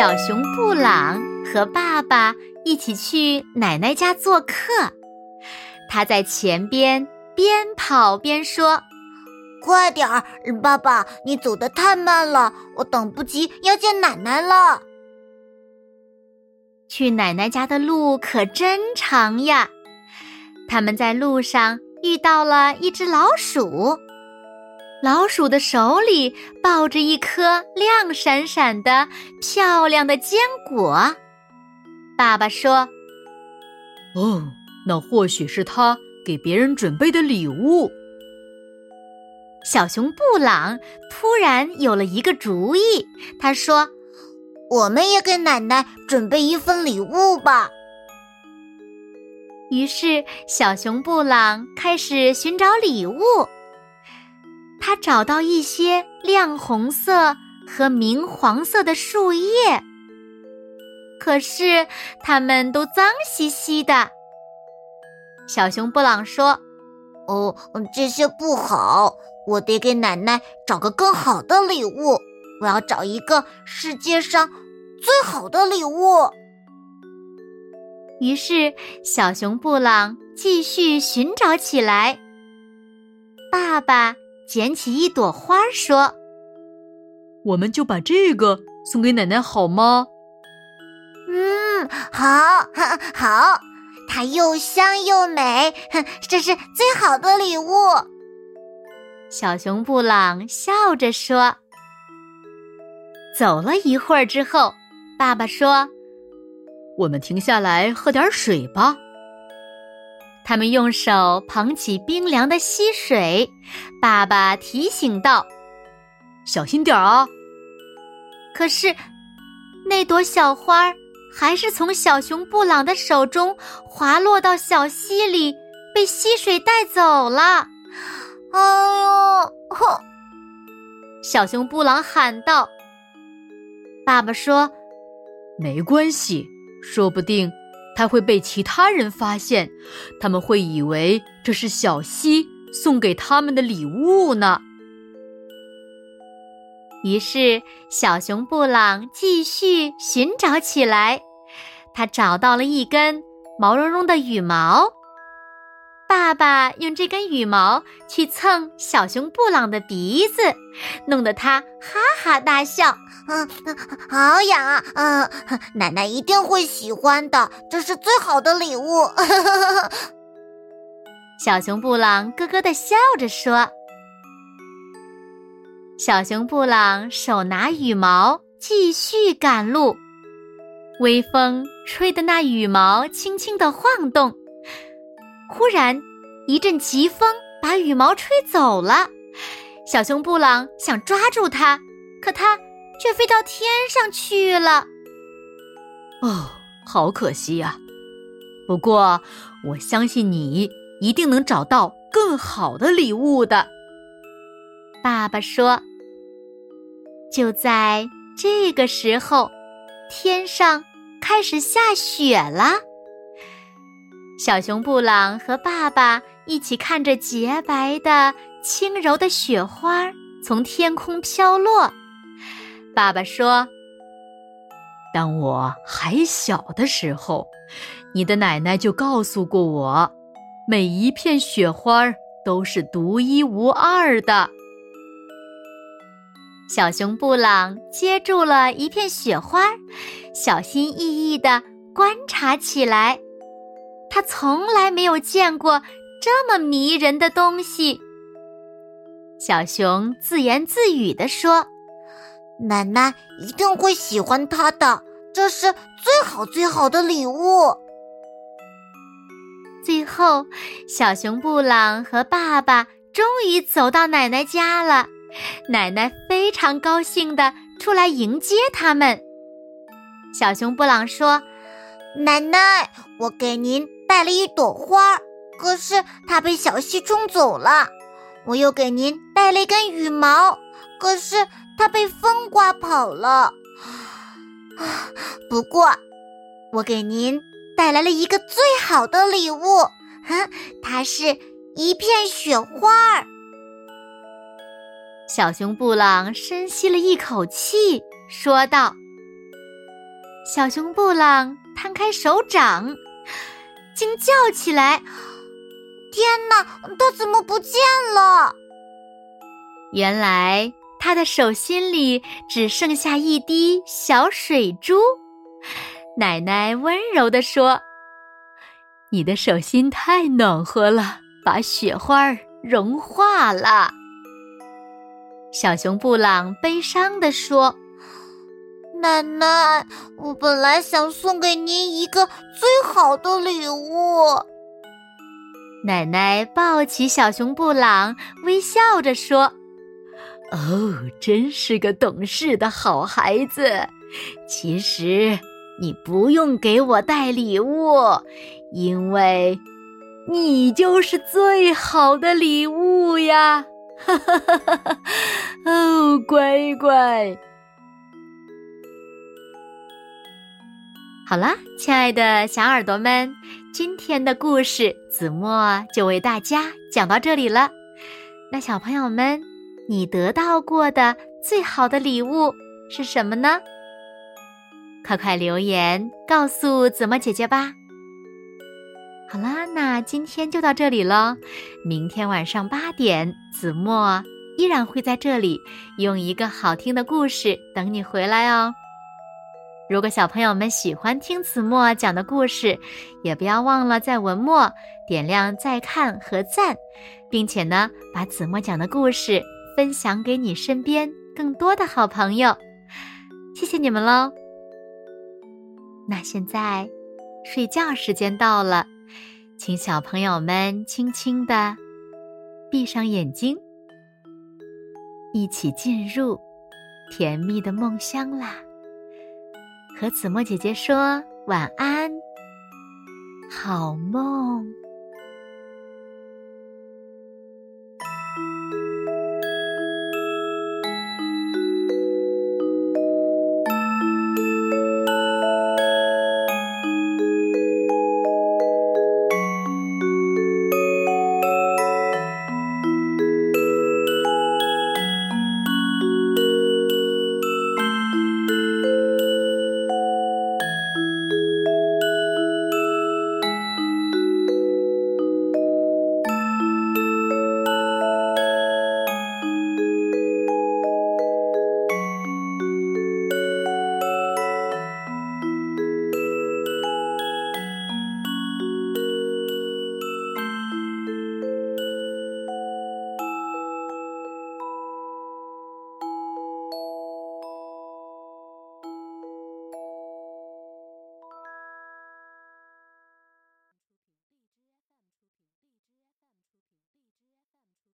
小熊布朗和爸爸一起去奶奶家做客，他在前边边跑边说：“快点儿，爸爸，你走得太慢了，我等不及要见奶奶了。”去奶奶家的路可真长呀！他们在路上遇到了一只老鼠。老鼠的手里抱着一颗亮闪闪的、漂亮的坚果。爸爸说：“哦，那或许是他给别人准备的礼物。”小熊布朗突然有了一个主意，他说：“我们也给奶奶准备一份礼物吧。”于是，小熊布朗开始寻找礼物。他找到一些亮红色和明黄色的树叶，可是它们都脏兮兮的。小熊布朗说：“哦，这些不好，我得给奶奶找个更好的礼物。我要找一个世界上最好的礼物。”于是，小熊布朗继续寻找起来。爸爸。捡起一朵花，说：“我们就把这个送给奶奶好吗？”“嗯，好，好，它又香又美，这是最好的礼物。”小熊布朗笑着说。走了一会儿之后，爸爸说：“我们停下来喝点水吧。”他们用手捧起冰凉的溪水，爸爸提醒道：“小心点儿啊！”可是，那朵小花还是从小熊布朗的手中滑落到小溪里，被溪水带走了。哎呦！哼！小熊布朗喊道：“爸爸说，没关系，说不定。”才会被其他人发现，他们会以为这是小溪送给他们的礼物呢。于是，小熊布朗继续寻找起来。他找到了一根毛茸茸的羽毛。爸爸用这根羽毛去蹭小熊布朗的鼻子，弄得他哈哈大笑。嗯，好痒啊！嗯，奶奶一定会喜欢的，这是最好的礼物。小熊布朗咯咯的笑着说。小熊布朗手拿羽毛继续赶路，微风吹得那羽毛轻轻的晃动。忽然，一阵疾风把羽毛吹走了。小熊布朗想抓住它，可它却飞到天上去了。哦，好可惜呀！不过，我相信你一定能找到更好的礼物的。爸爸说。就在这个时候，天上开始下雪了。小熊布朗和爸爸一起看着洁白的、轻柔的雪花从天空飘落。爸爸说：“当我还小的时候，你的奶奶就告诉过我，每一片雪花都是独一无二的。”小熊布朗接住了一片雪花，小心翼翼地观察起来。他从来没有见过这么迷人的东西。小熊自言自语地说：“奶奶一定会喜欢它的，这是最好最好的礼物。”最后，小熊布朗和爸爸终于走到奶奶家了。奶奶非常高兴的出来迎接他们。小熊布朗说：“奶奶，我给您带了一朵花，可是它被小溪冲走了。我又给您带了一根羽毛，可是它被风刮跑了。不过，我给您带来了一个最好的礼物，哼，它是一片雪花儿。”小熊布朗深吸了一口气，说道。小熊布朗摊开手掌，惊叫起来：“天哪，它怎么不见了？”原来他的手心里只剩下一滴小水珠。奶奶温柔地说：“你的手心太暖和了，把雪花融化了。”小熊布朗悲伤地说。奶奶，我本来想送给您一个最好的礼物。奶奶抱起小熊布朗，微笑着说：“哦，真是个懂事的好孩子。其实你不用给我带礼物，因为你就是最好的礼物呀！”哈哈哈哈哈！哦，乖乖。好了，亲爱的小耳朵们，今天的故事子墨就为大家讲到这里了。那小朋友们，你得到过的最好的礼物是什么呢？快快留言告诉子墨姐姐吧。好啦，那今天就到这里了。明天晚上八点，子墨依然会在这里，用一个好听的故事等你回来哦。如果小朋友们喜欢听子墨讲的故事，也不要忘了在文末点亮再看和赞，并且呢，把子墨讲的故事分享给你身边更多的好朋友。谢谢你们喽！那现在睡觉时间到了，请小朋友们轻轻的闭上眼睛，一起进入甜蜜的梦乡啦。和子墨姐姐说晚安，好梦。